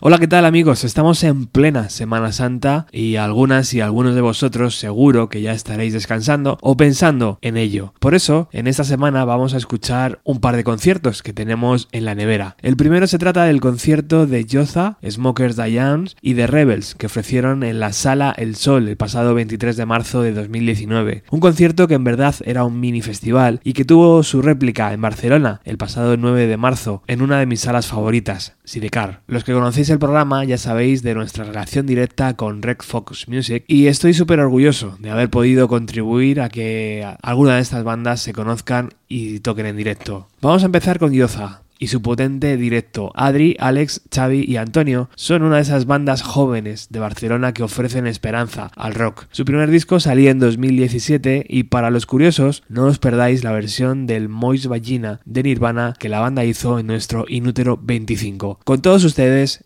Hola, ¿qué tal amigos? Estamos en plena Semana Santa y algunas y algunos de vosotros seguro que ya estaréis descansando o pensando en ello. Por eso, en esta semana vamos a escuchar un par de conciertos que tenemos en la nevera. El primero se trata del concierto de Yoza, Smokers Dianes y The Rebels que ofrecieron en la Sala El Sol el pasado 23 de marzo de 2019. Un concierto que en verdad era un mini festival y que tuvo su réplica en Barcelona el pasado 9 de marzo en una de mis salas favoritas, Sidecar. Los que conocéis el programa ya sabéis de nuestra relación directa con Red Fox Music y estoy súper orgulloso de haber podido contribuir a que alguna de estas bandas se conozcan y toquen en directo. Vamos a empezar con Yoza, y su potente directo. Adri, Alex, Xavi y Antonio son una de esas bandas jóvenes de Barcelona que ofrecen esperanza al rock. Su primer disco salía en 2017 y para los curiosos no os perdáis la versión del Mois Vagina de Nirvana que la banda hizo en nuestro Inútero 25. Con todos ustedes,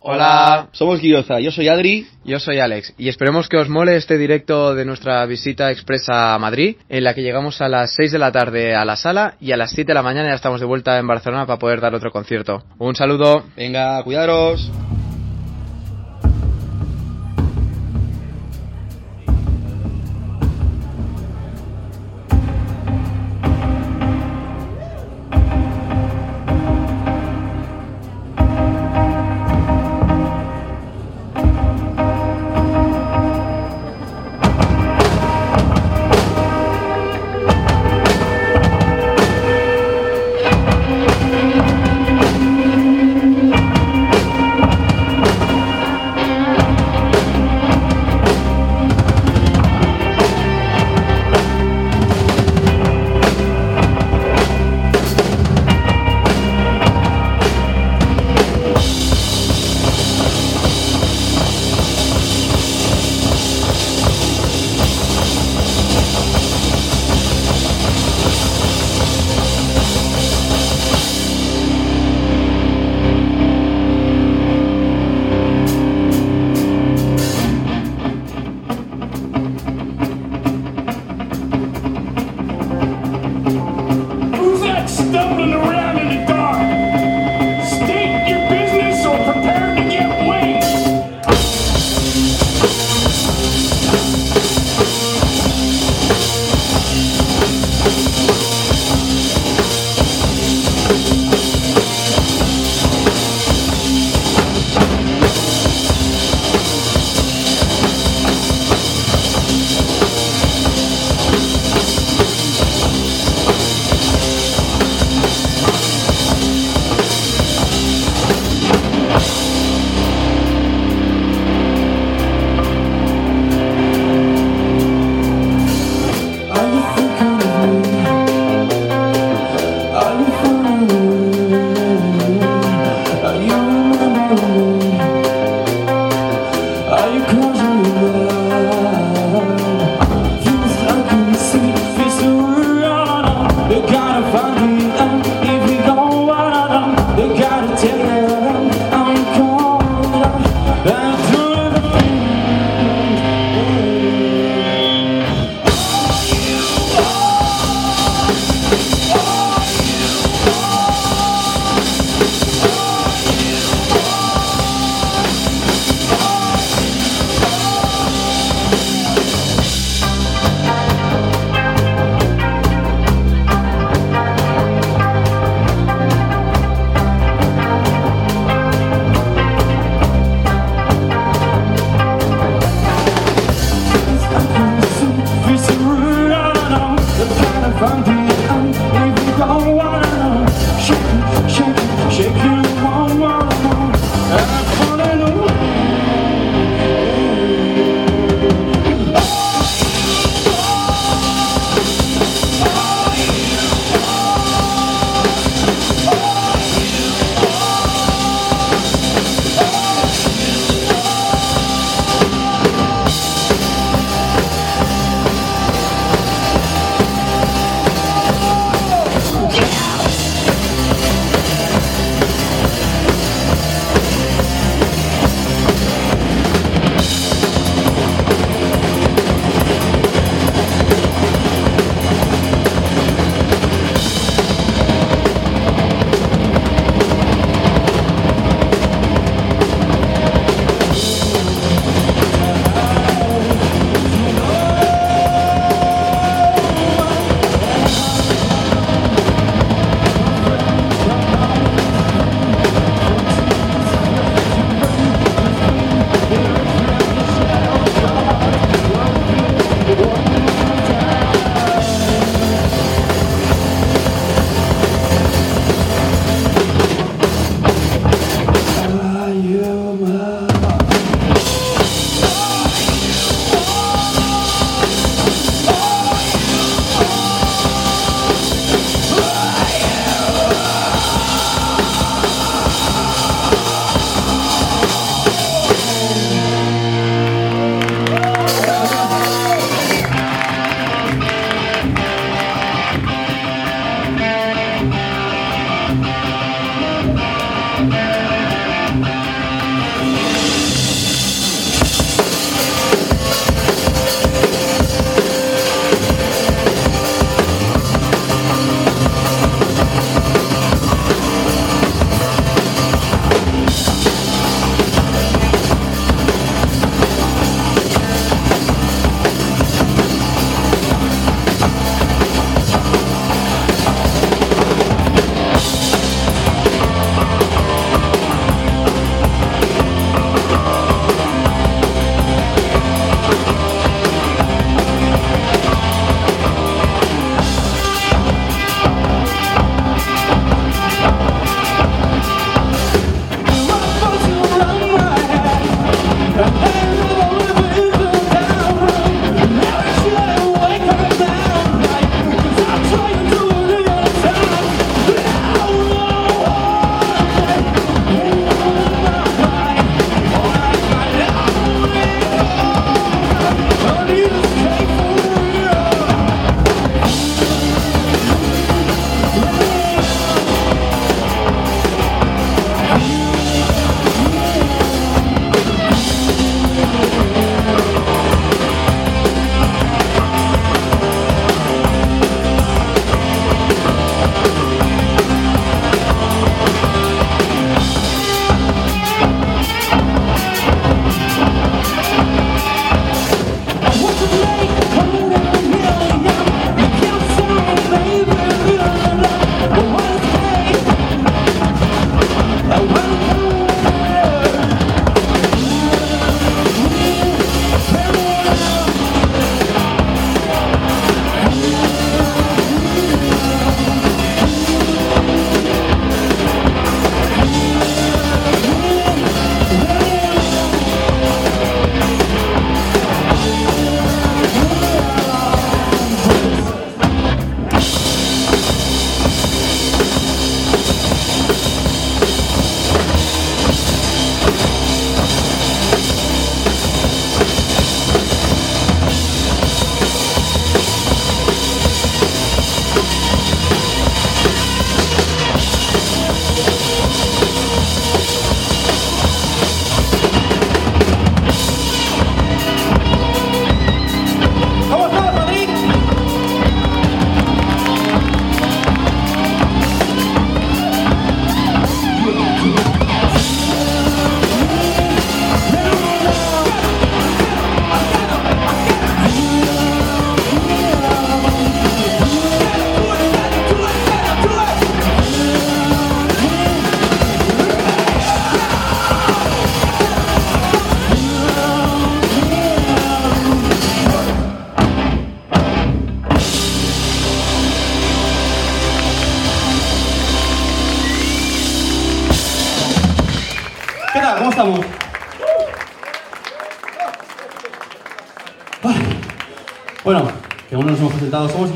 Hola, somos Guioza, yo soy Adri. Yo soy Alex y esperemos que os mole este directo de nuestra visita expresa a Madrid en la que llegamos a las 6 de la tarde a la sala y a las 7 de la mañana ya estamos de vuelta en Barcelona para poder dar otro concierto. Un saludo. Venga, cuidaros.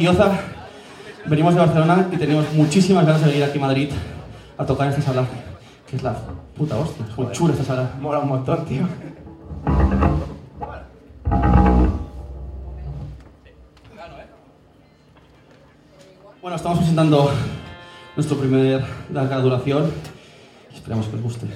Guioza, venimos de Barcelona y tenemos muchísimas ganas de venir aquí a Madrid a tocar esta sala, que es la puta hostia. Es muy chula esta sala. Mola un montón, tío. Bueno, estamos presentando nuestro primer larga duración y esperamos que os guste.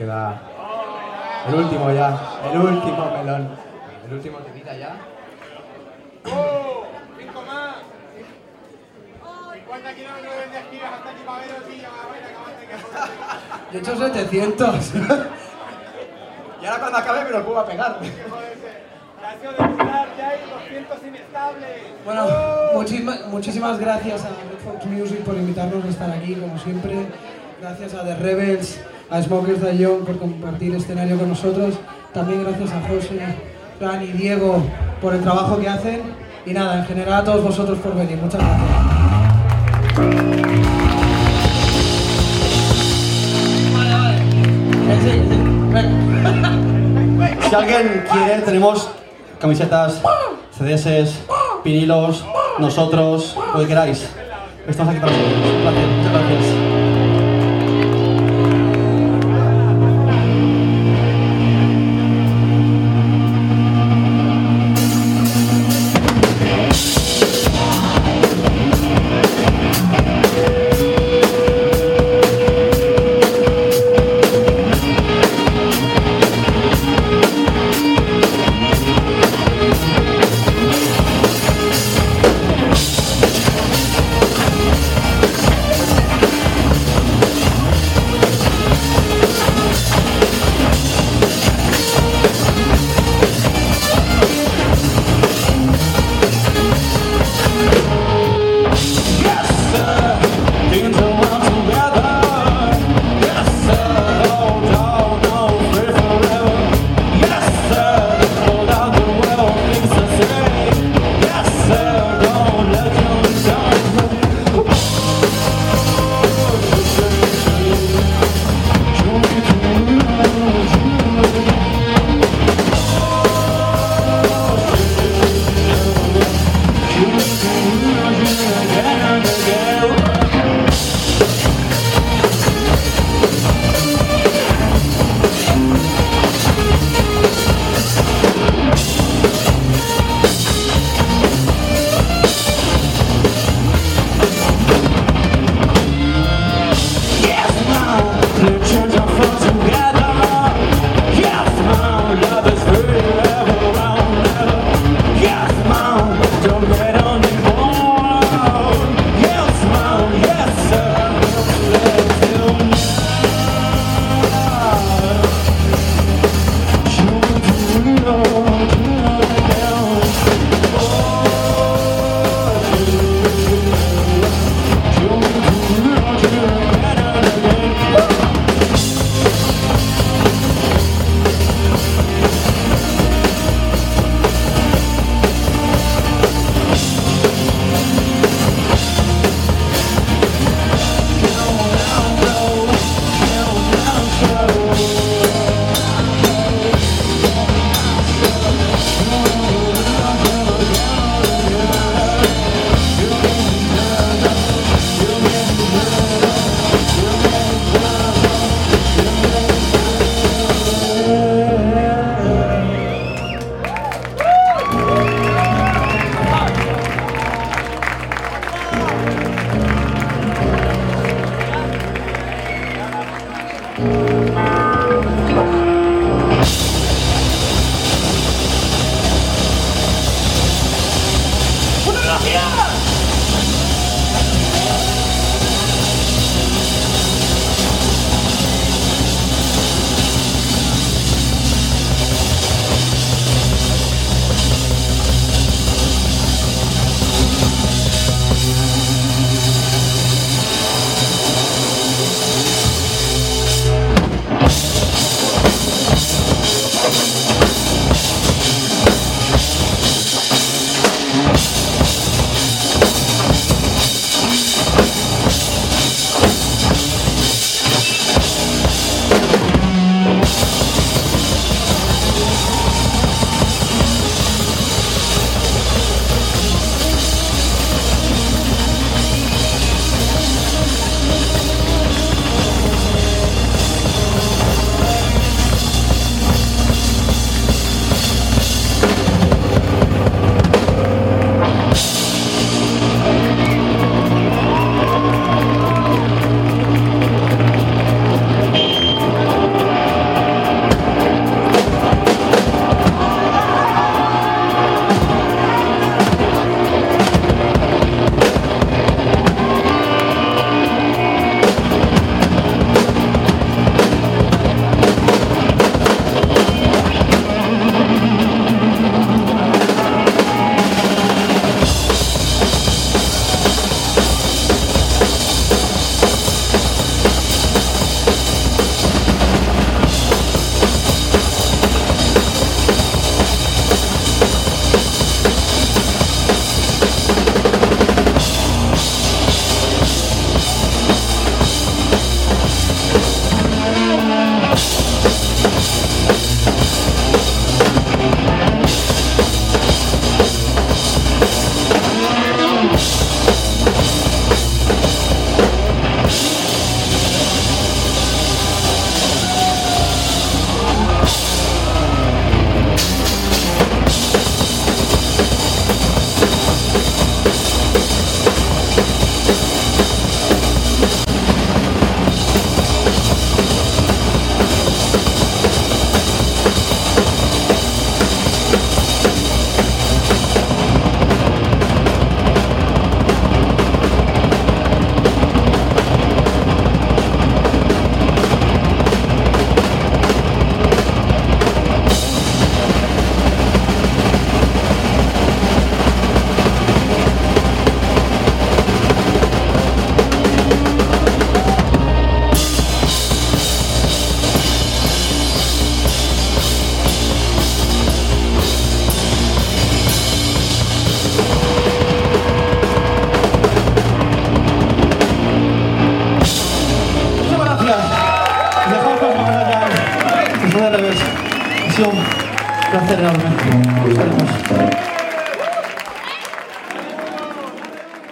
Queda el último ya, el último melón, el último temita ya. Yo he hecho 700. Y ahora cuando acabe me lo puedo pegar. Bueno, muchísimas, muchísimas gracias a Red Fox Music por invitarnos a estar aquí, como siempre. Gracias a The Rebels, a Smokers de Young por compartir escenario con nosotros. También gracias a José, Fran y Diego por el trabajo que hacen. Y nada, en general a todos vosotros por venir. Muchas gracias. Si alguien quiere, tenemos camisetas, CDS, vinilos, nosotros, lo que queráis. Estamos aquí para vosotros. Placer, muchas gracias.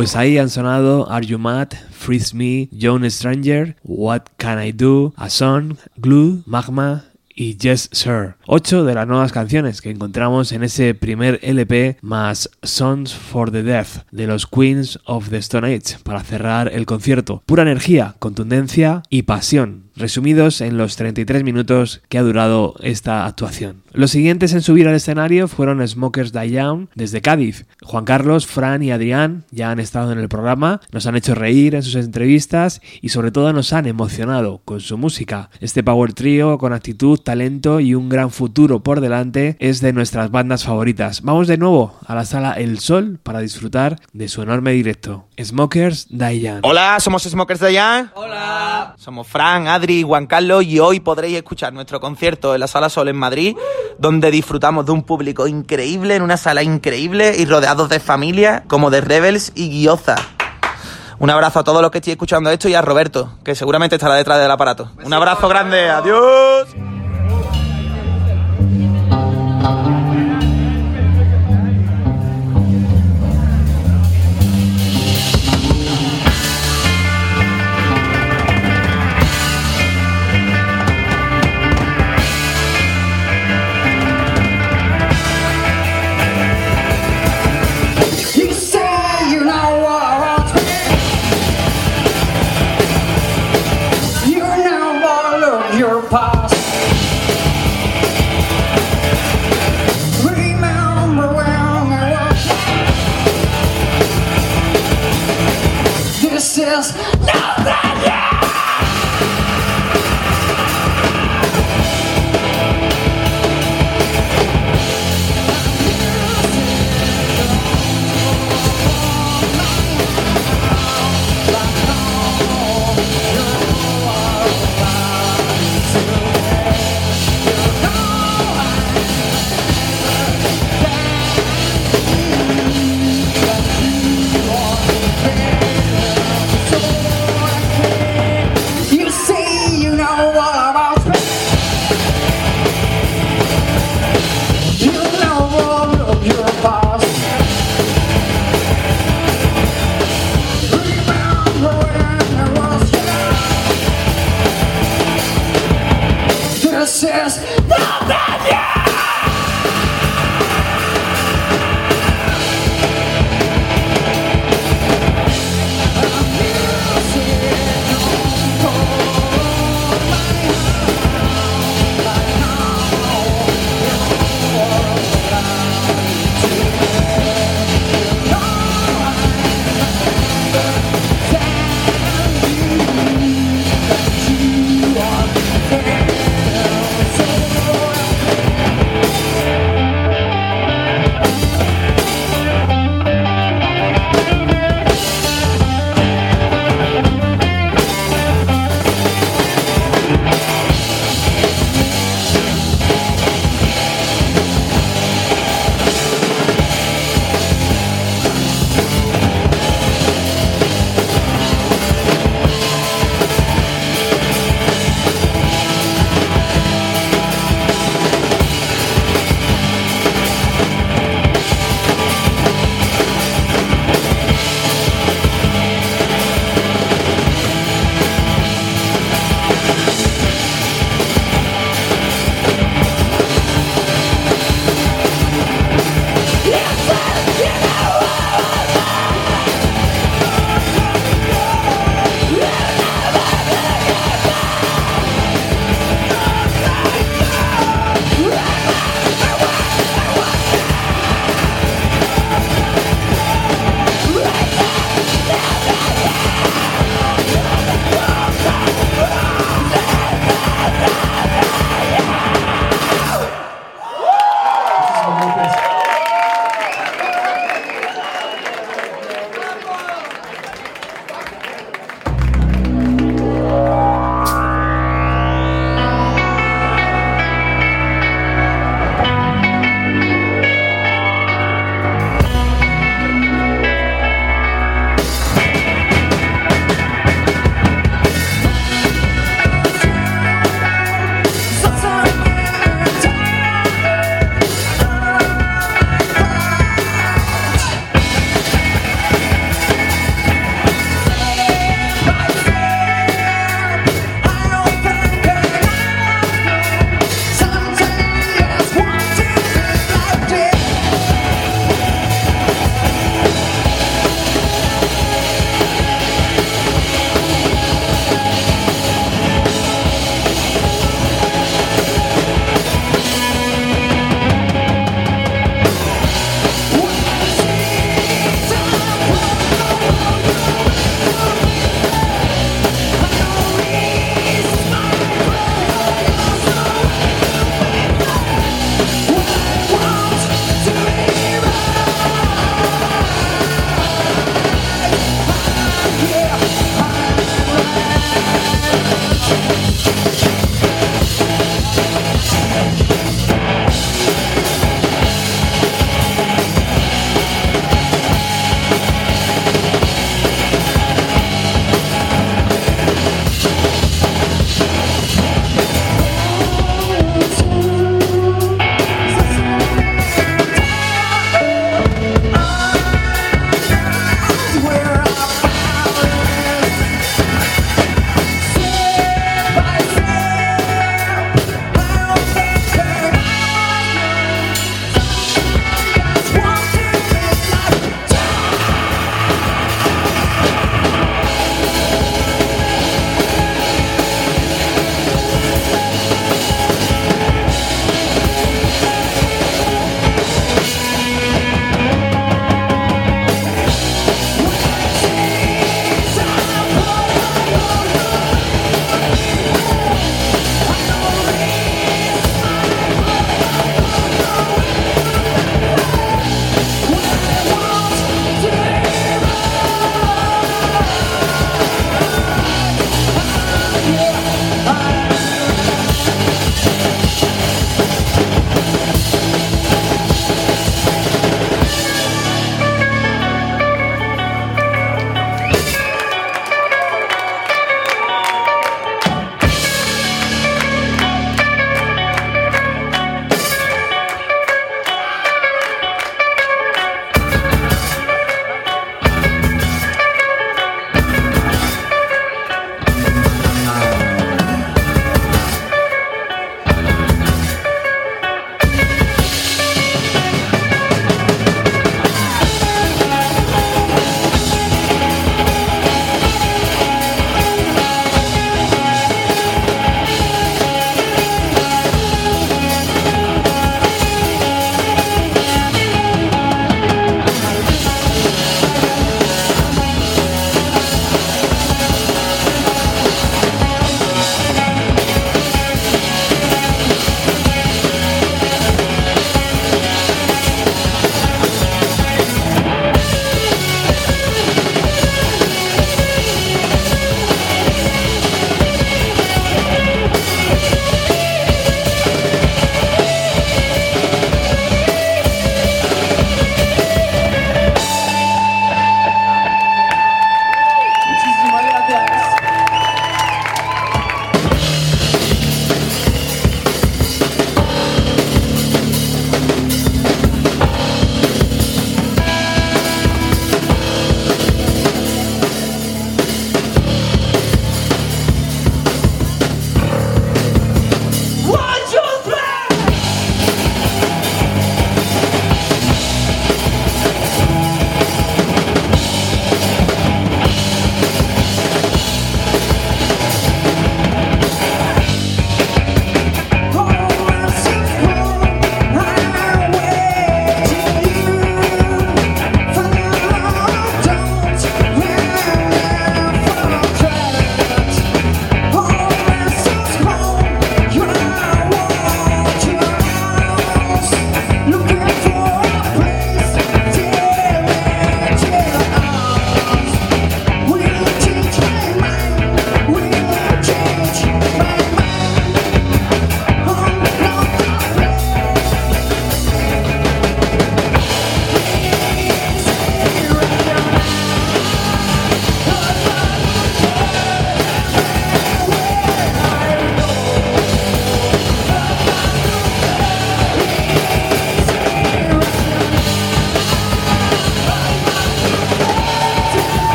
Pues ahí han sonado Are You Mad, Freeze Me, John Stranger, What Can I Do, A Song, Glue, Magma, y Yes Sir. Ocho de las nuevas canciones que encontramos en ese primer LP más Songs for the Deaf de los Queens of the Stone Age para cerrar el concierto. Pura energía, contundencia y pasión resumidos en los 33 minutos que ha durado esta actuación. Los siguientes en subir al escenario fueron Smokers Die Young desde Cádiz. Juan Carlos, Fran y Adrián ya han estado en el programa, nos han hecho reír en sus entrevistas y sobre todo nos han emocionado con su música. Este power trio con actitud, talento y un gran futuro por delante es de nuestras bandas favoritas. Vamos de nuevo a la sala El Sol para disfrutar de su enorme directo. Smokers Young. Hola, somos Smokers Young. Hola. Somos Fran, Adri y Juan Carlos y hoy podréis escuchar nuestro concierto en la Sala Sol en Madrid donde disfrutamos de un público increíble, en una sala increíble y rodeados de familias como de Rebels y Guioza. Un abrazo a todos los que estoy escuchando esto y a Roberto, que seguramente estará detrás del aparato. Un abrazo grande, adiós.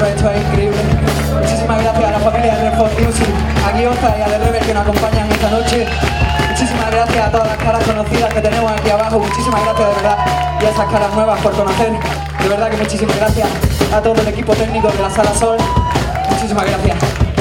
Esto es increíble. Muchísimas gracias a la familia de Red Music, a Guioza y a The Rebel que nos acompañan esta noche. Muchísimas gracias a todas las caras conocidas que tenemos aquí abajo. Muchísimas gracias de verdad. Y a esas caras nuevas por conocer. De verdad que muchísimas gracias a todo el equipo técnico de la Sala Sol. Muchísimas gracias.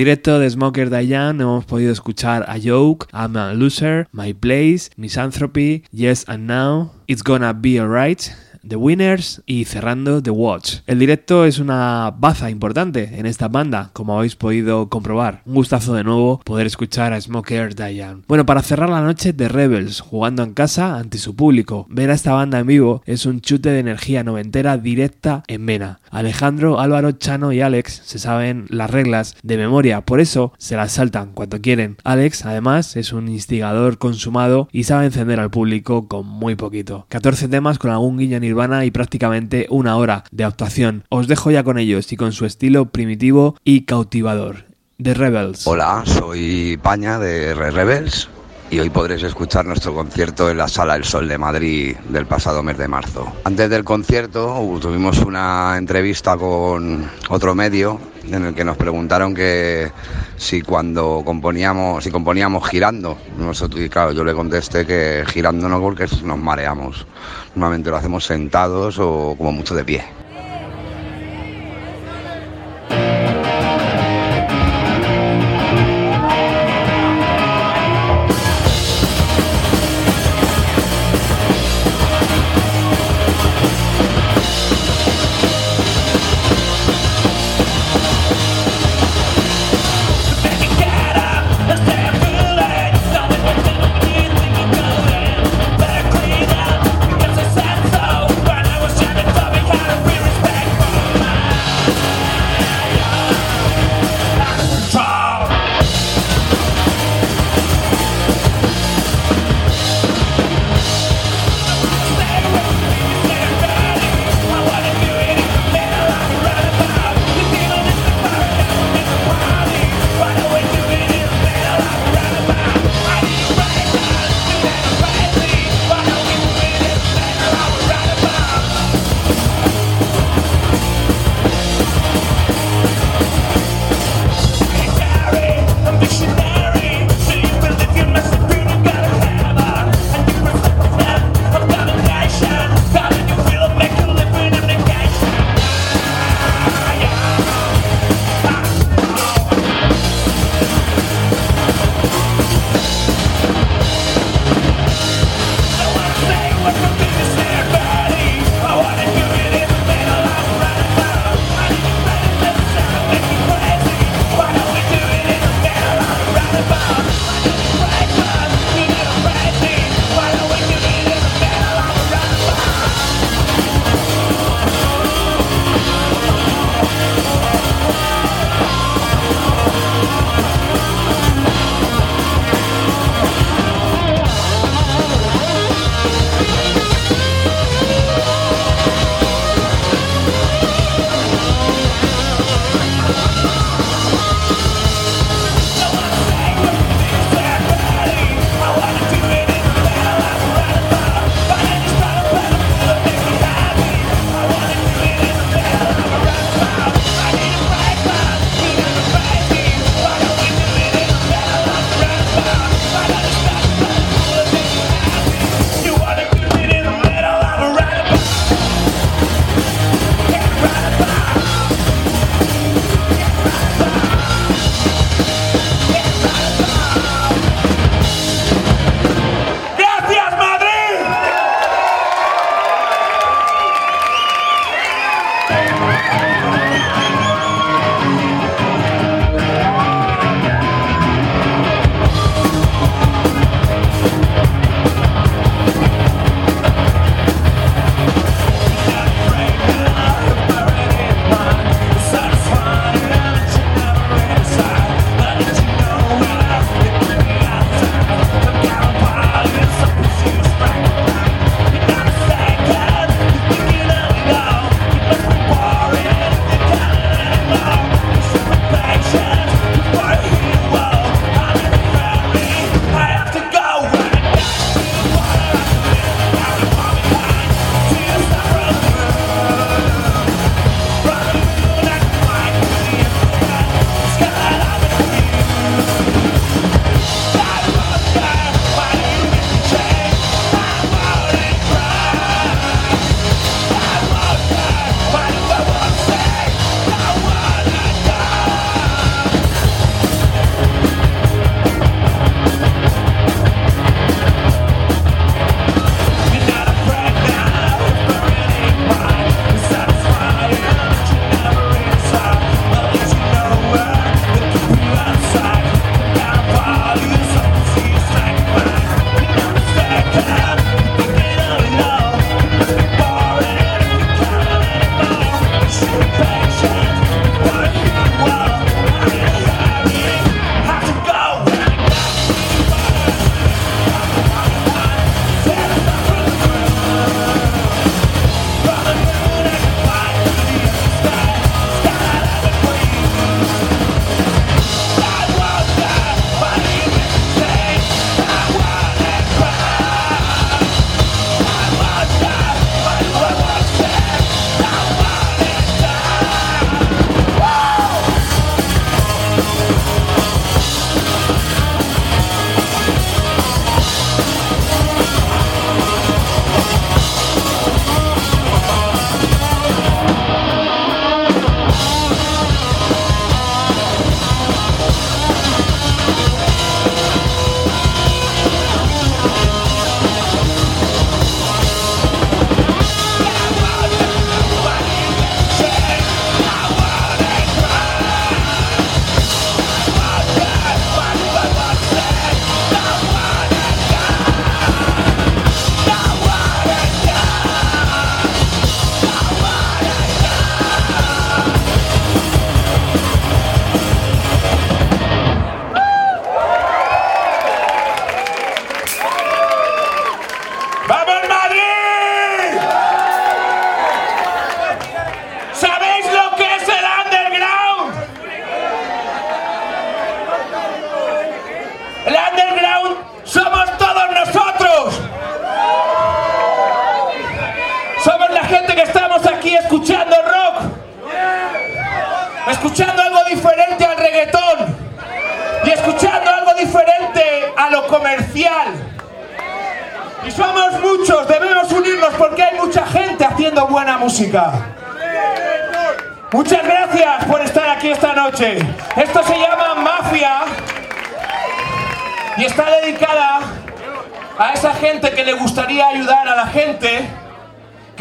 Directo de Smoker Diane hemos podido escuchar a Joke, I'm a Loser, My Place, Misanthropy, Yes and Now, It's Gonna Be Alright, The Winners y cerrando The Watch. El directo es una baza importante en esta banda, como habéis podido comprobar. Un gustazo de nuevo poder escuchar a Smoker Diane. Bueno, para cerrar la noche, The Rebels, jugando en casa ante su público. Ver a esta banda en vivo es un chute de energía noventera directa en vena. Alejandro, Álvaro, Chano y Alex se saben las reglas de memoria, por eso se las saltan cuando quieren. Alex, además, es un instigador consumado y sabe encender al público con muy poquito. 14 temas con algún guiño Nirvana y prácticamente una hora de actuación. Os dejo ya con ellos y con su estilo primitivo y cautivador. The Rebels. Hola, soy Paña de Re Rebels y hoy podréis escuchar nuestro concierto en la Sala El Sol de Madrid del pasado mes de marzo. Antes del concierto uh, tuvimos una entrevista con otro medio en el que nos preguntaron que si cuando componíamos, si componíamos girando, nosotros, y claro, yo le contesté que girando no porque nos mareamos. Normalmente lo hacemos sentados o como mucho de pie.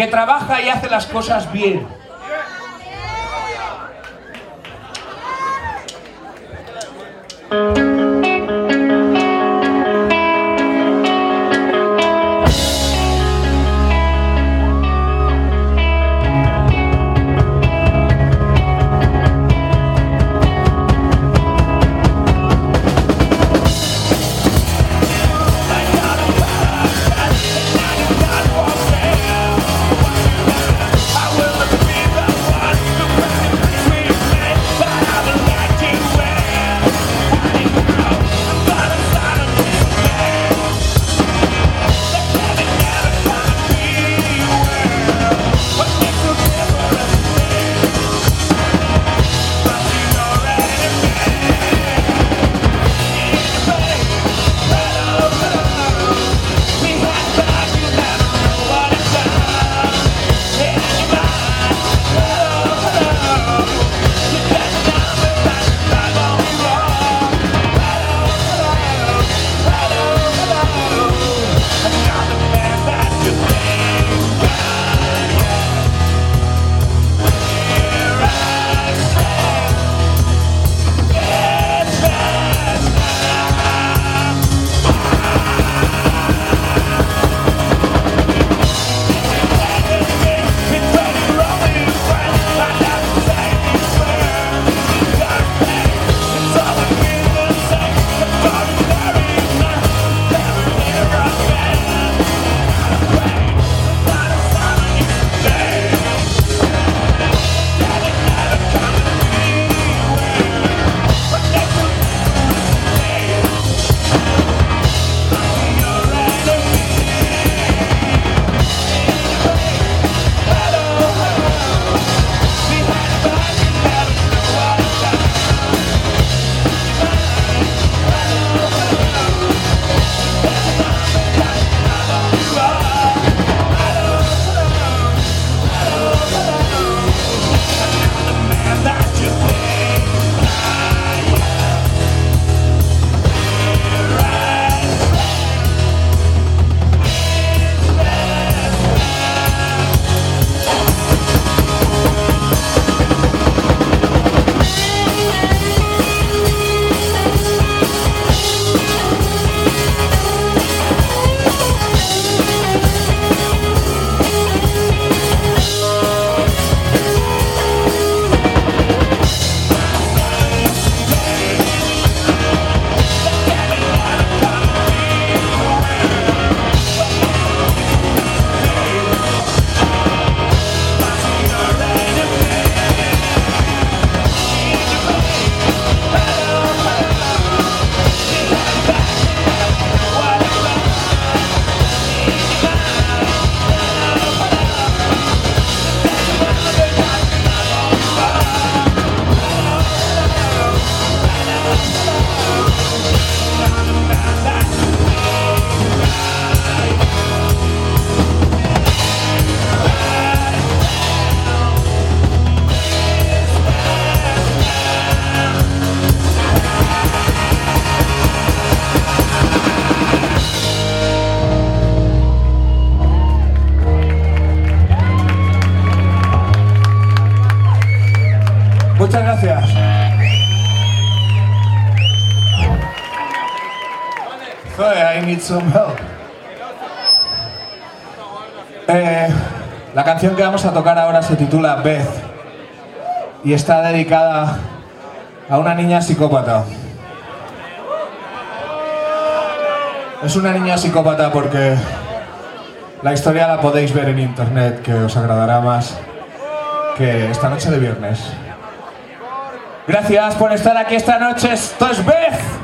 Trabaja y hace las cosas bien. Some help. Eh, la canción que vamos a tocar ahora se titula Beth y está dedicada a una niña psicópata. Es una niña psicópata porque la historia la podéis ver en internet, que os agradará más que esta noche de viernes. Gracias por estar aquí esta noche. Esto es Beth.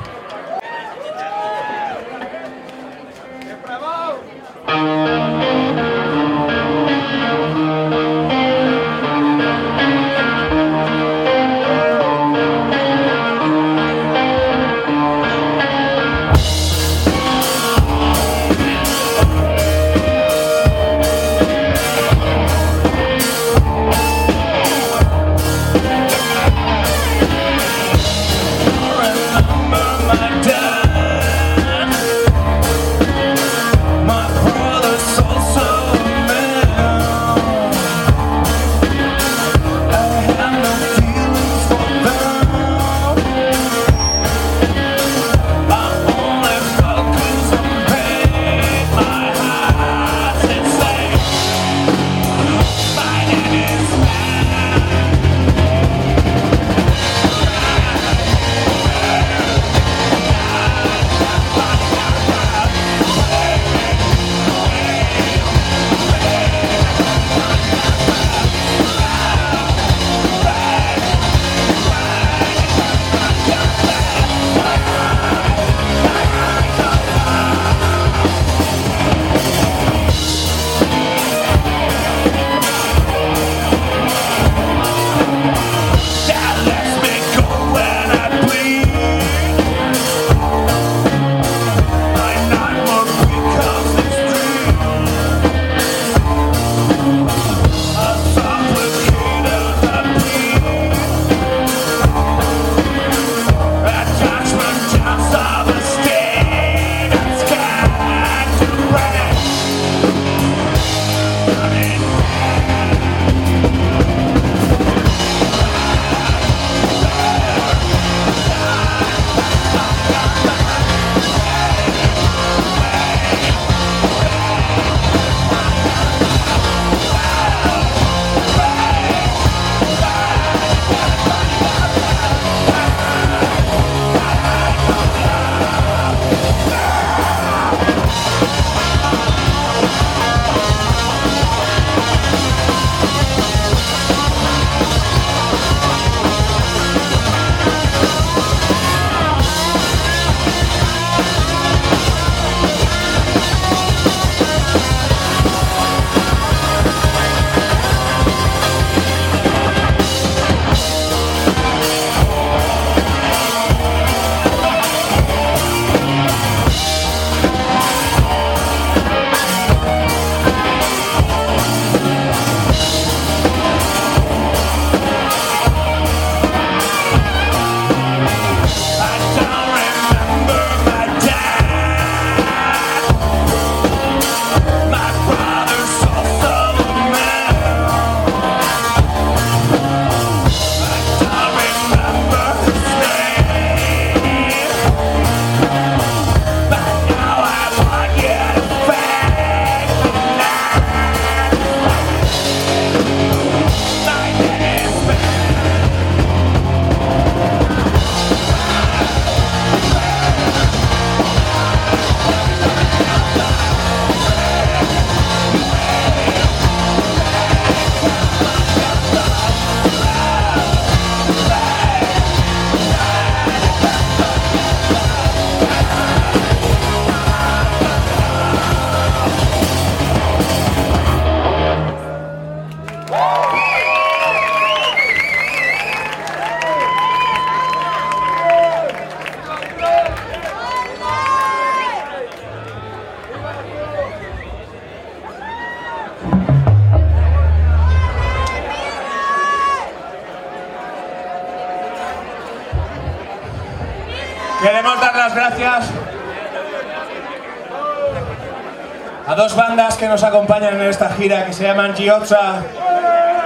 Que nos acompañan en esta gira que se llaman Giozza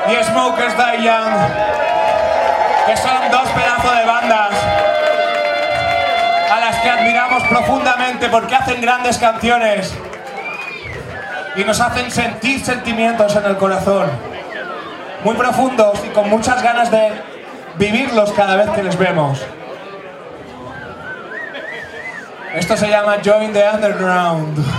y Smokers Die Young, que son dos pedazos de bandas a las que admiramos profundamente porque hacen grandes canciones y nos hacen sentir sentimientos en el corazón, muy profundos y con muchas ganas de vivirlos cada vez que les vemos. Esto se llama Join the Underground.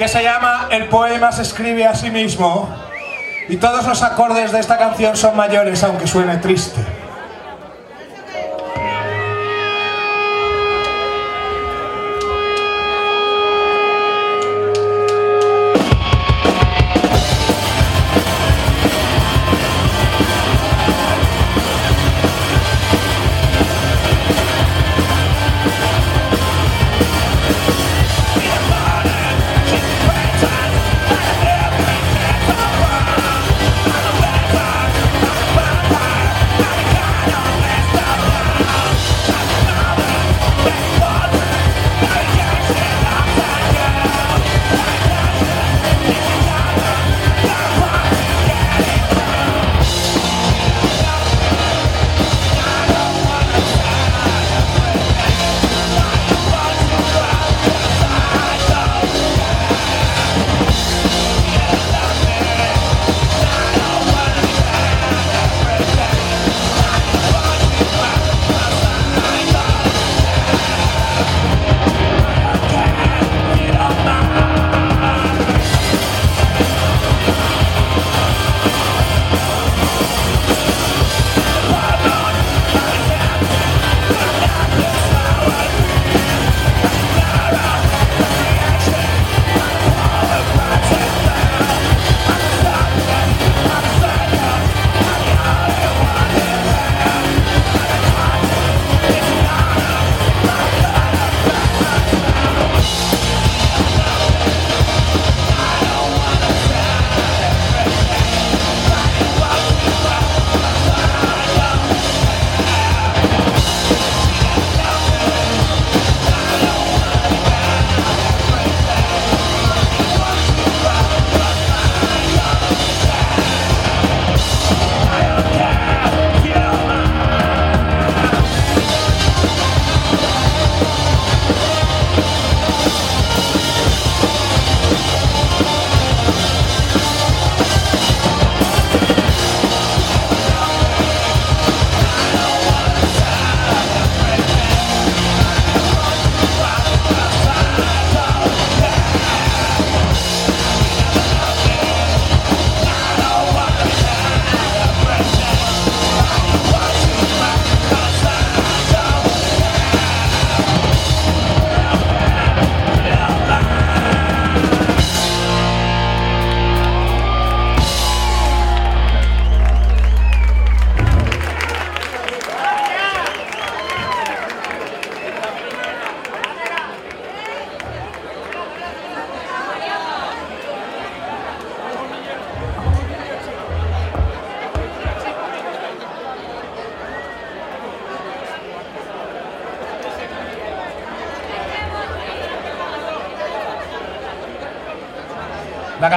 Que se llama El poema se escribe a sí mismo. Y todos los acordes de esta canción son mayores, aunque suene triste.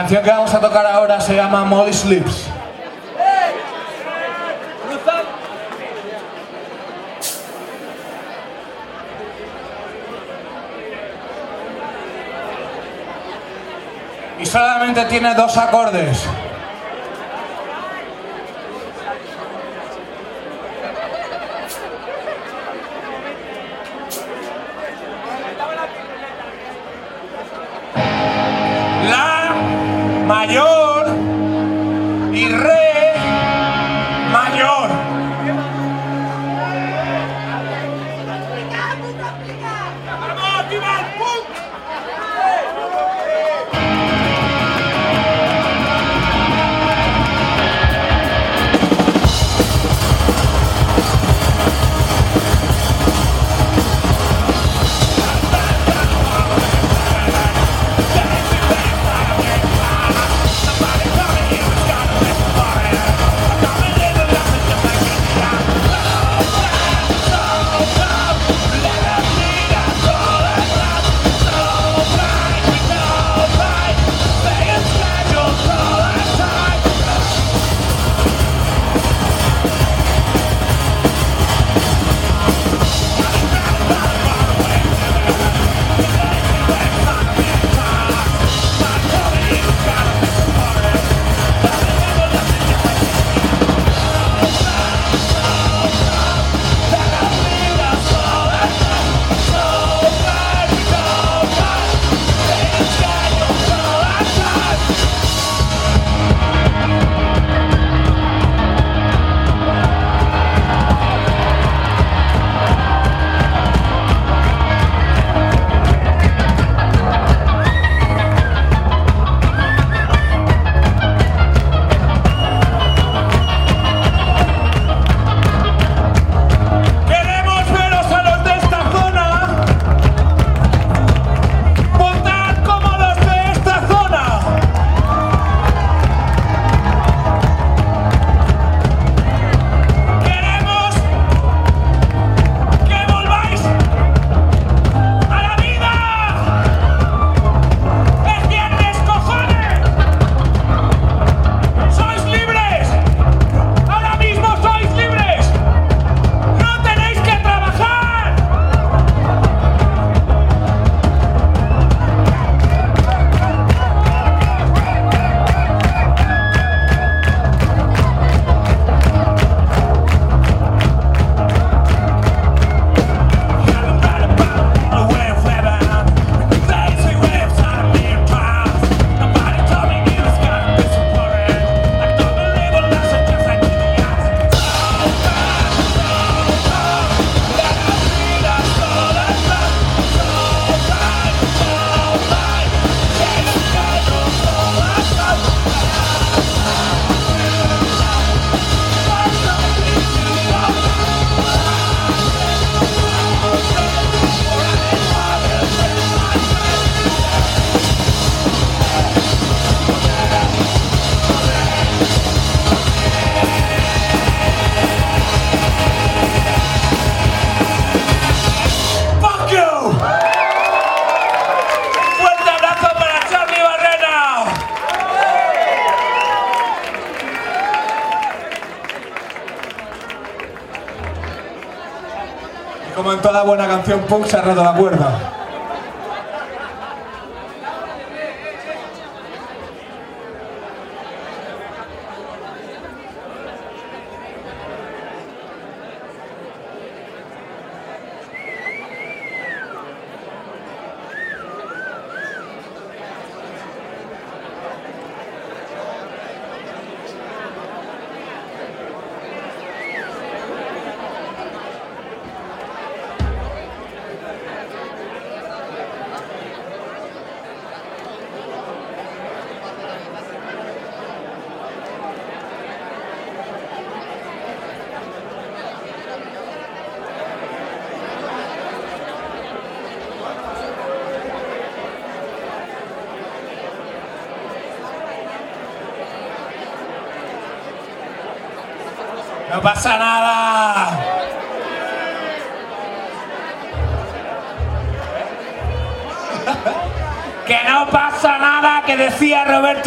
Canción que vamos a tocar ahora se llama Molly Sleeps. Y solamente tiene dos acordes. Buena canción punk se ha roto la cuerda.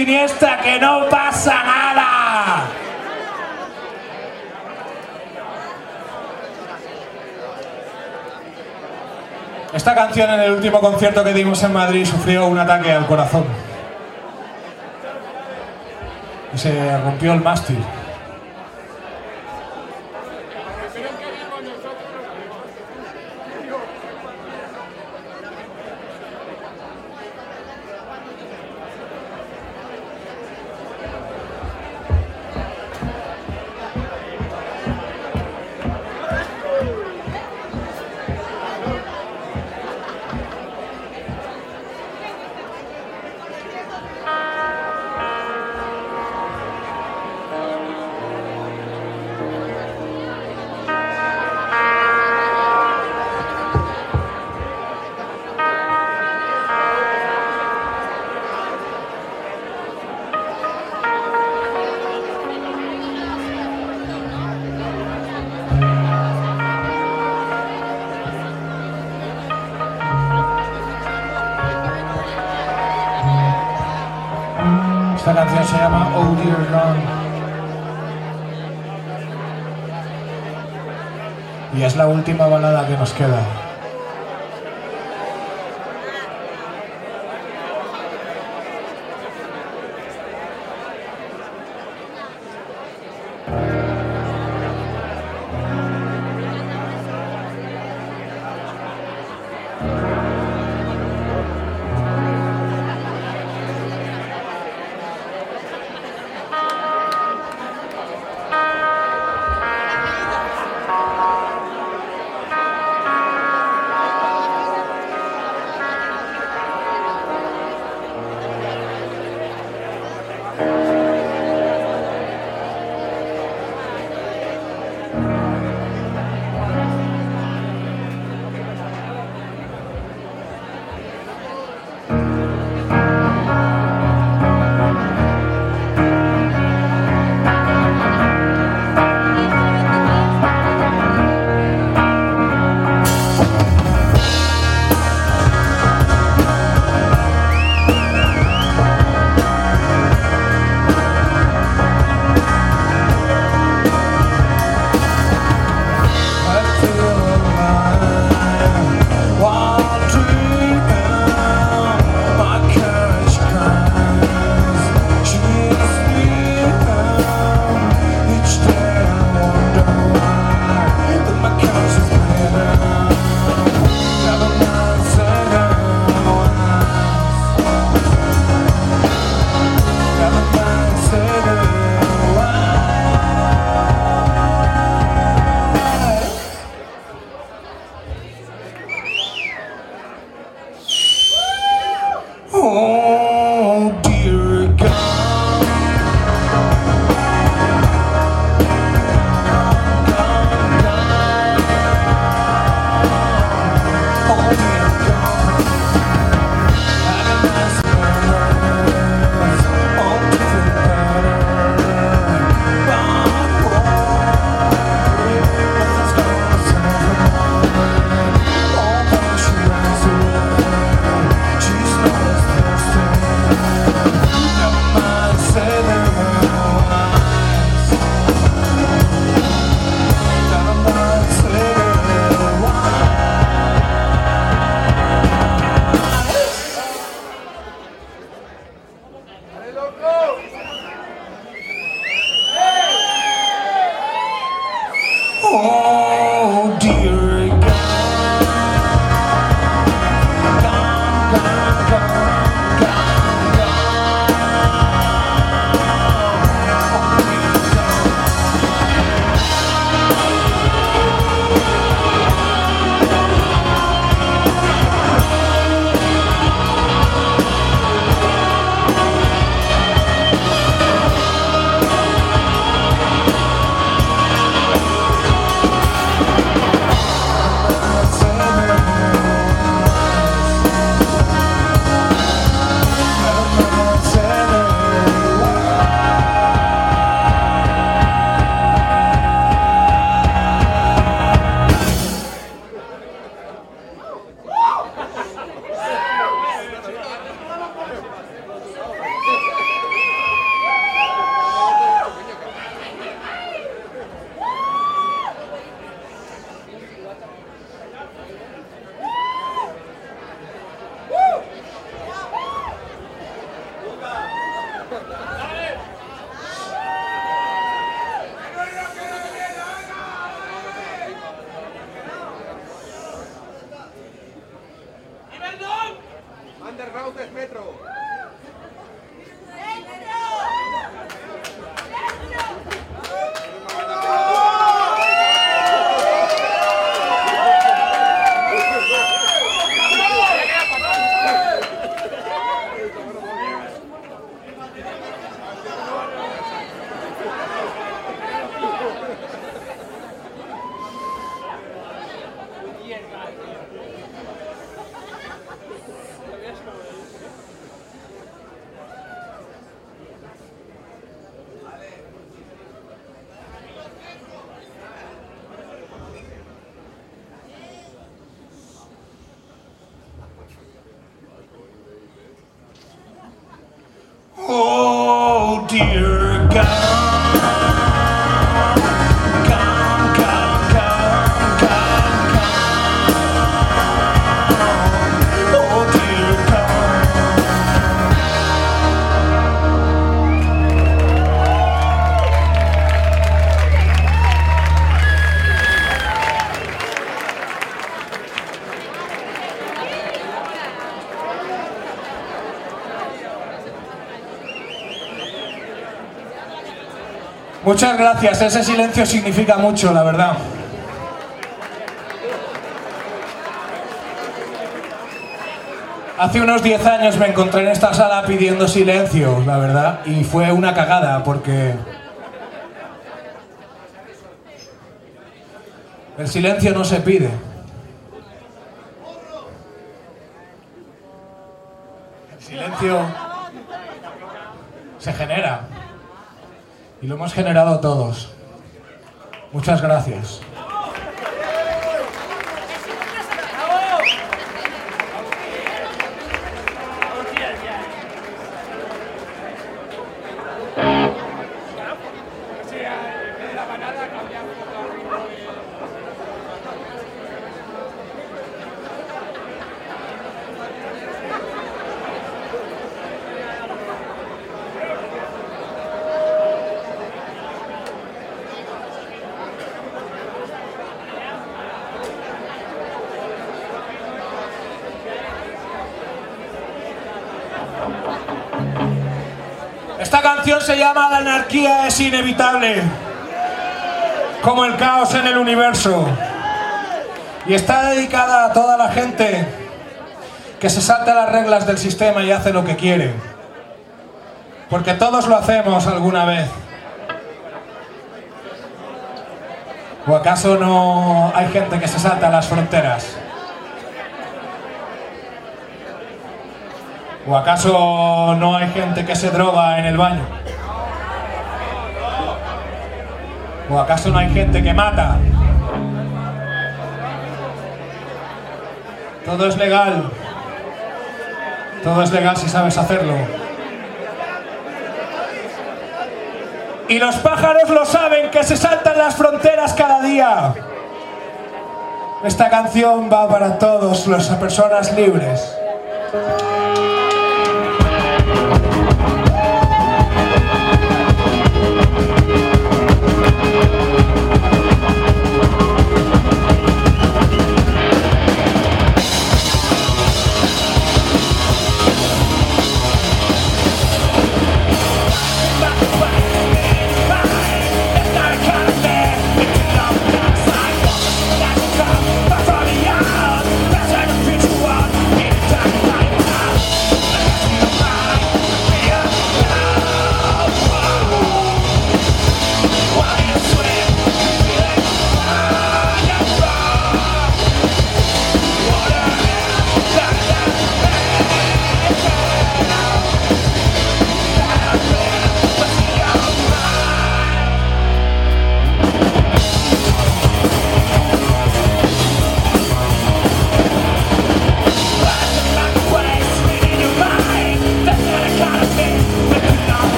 Iniesta, que no pasa nada. Esta canción en el último concierto que dimos en Madrid sufrió un ataque al corazón. Y se rompió el mástil. La última balada que nos queda. Muchas gracias, ese silencio significa mucho, la verdad. Hace unos 10 años me encontré en esta sala pidiendo silencio, la verdad, y fue una cagada porque el silencio no se pide. El silencio se genera. Y lo hemos generado todos. Muchas gracias. Anarquía es inevitable, como el caos en el universo. Y está dedicada a toda la gente que se salta las reglas del sistema y hace lo que quiere. Porque todos lo hacemos alguna vez. ¿O acaso no hay gente que se salta las fronteras? ¿O acaso no hay gente que se droga en el baño? ¿O acaso no hay gente que mata? Todo es legal. Todo es legal si sabes hacerlo. Y los pájaros lo saben que se saltan las fronteras cada día. Esta canción va para todos las personas libres.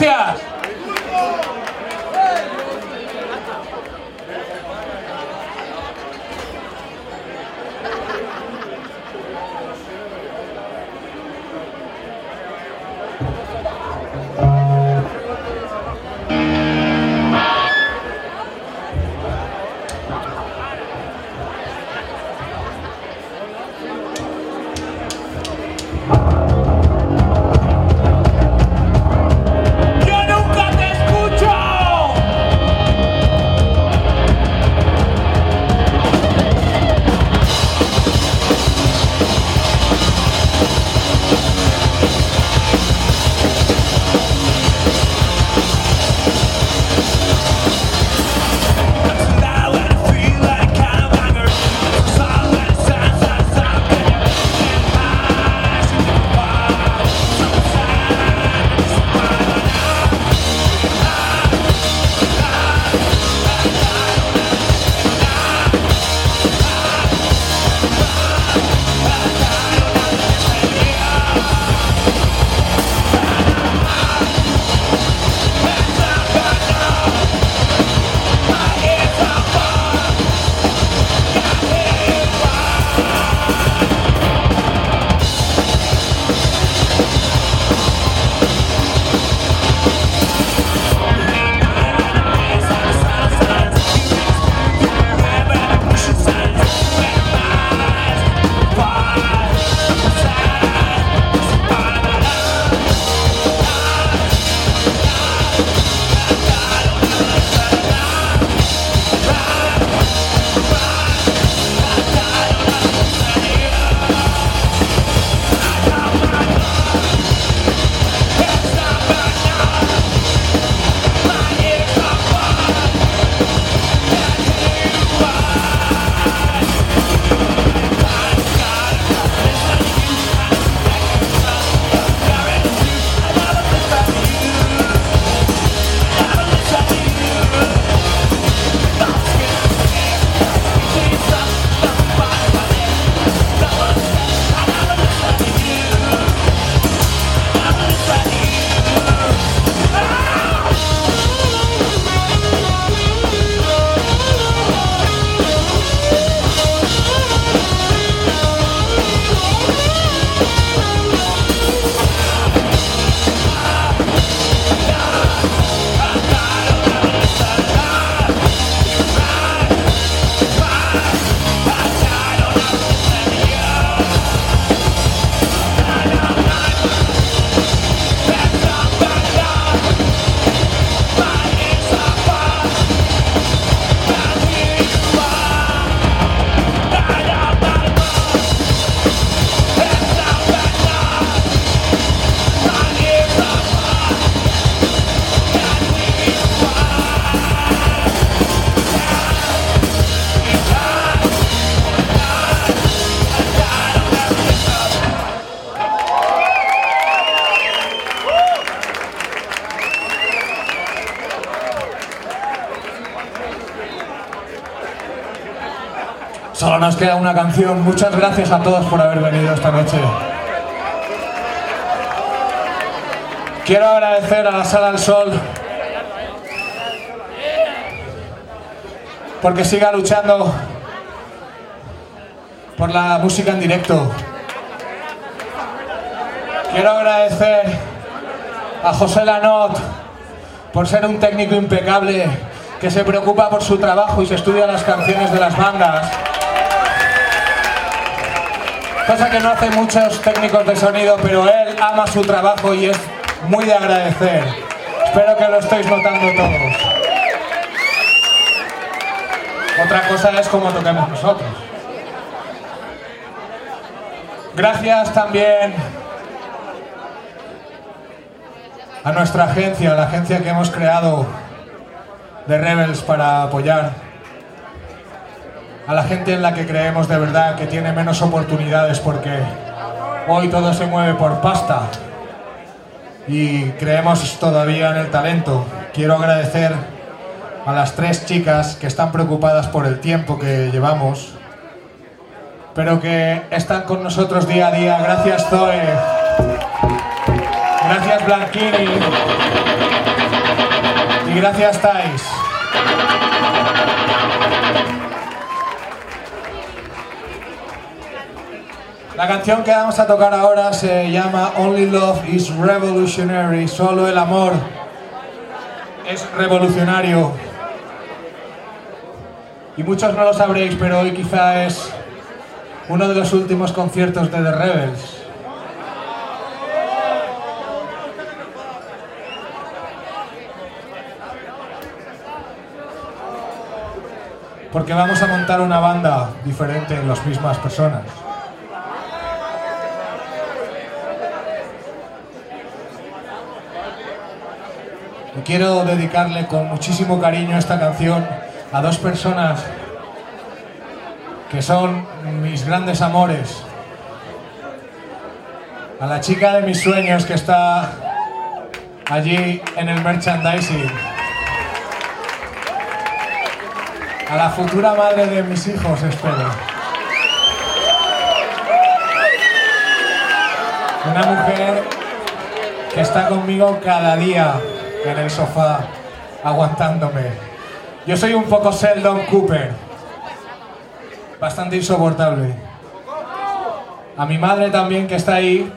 Gracias. Nos queda una canción. Muchas gracias a todos por haber venido esta noche. Quiero agradecer a la Sala del Sol porque siga luchando por la música en directo. Quiero agradecer a José Lanot por ser un técnico impecable que se preocupa por su trabajo y se estudia las canciones de las bandas. Cosa que no hacen muchos técnicos de sonido, pero él ama su trabajo y es muy de agradecer. Espero que lo estéis notando todos. Otra cosa es cómo toquemos nosotros. Gracias también a nuestra agencia, la agencia que hemos creado de Rebels para apoyar a la gente en la que creemos de verdad que tiene menos oportunidades porque hoy todo se mueve por pasta y creemos todavía en el talento. Quiero agradecer a las tres chicas que están preocupadas por el tiempo que llevamos, pero que están con nosotros día a día. Gracias Zoe, gracias Blanquini y gracias Thais. La canción que vamos a tocar ahora se llama Only Love is Revolutionary, solo el amor es revolucionario. Y muchos no lo sabréis, pero hoy quizá es uno de los últimos conciertos de The Rebels. Porque vamos a montar una banda diferente en las mismas personas. Y quiero dedicarle con muchísimo cariño esta canción a dos personas que son mis grandes amores. A la chica de mis sueños que está allí en el merchandising. A la futura madre de mis hijos, espero. Una mujer que está conmigo cada día en el sofá, aguantándome. Yo soy un poco Sheldon Cooper, bastante insoportable. A mi madre también, que está ahí,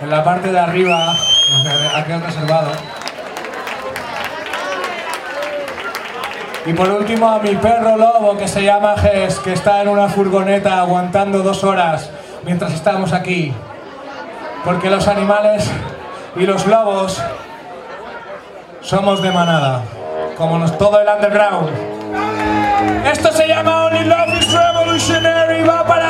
en la parte de arriba, aquí reservado. Y por último a mi perro lobo que se llama Ges, que está en una furgoneta aguantando dos horas mientras estamos aquí. Porque los animales y los lobos somos de manada, como nos, todo el underground. Esto se llama Only Love is Revolutionary, va para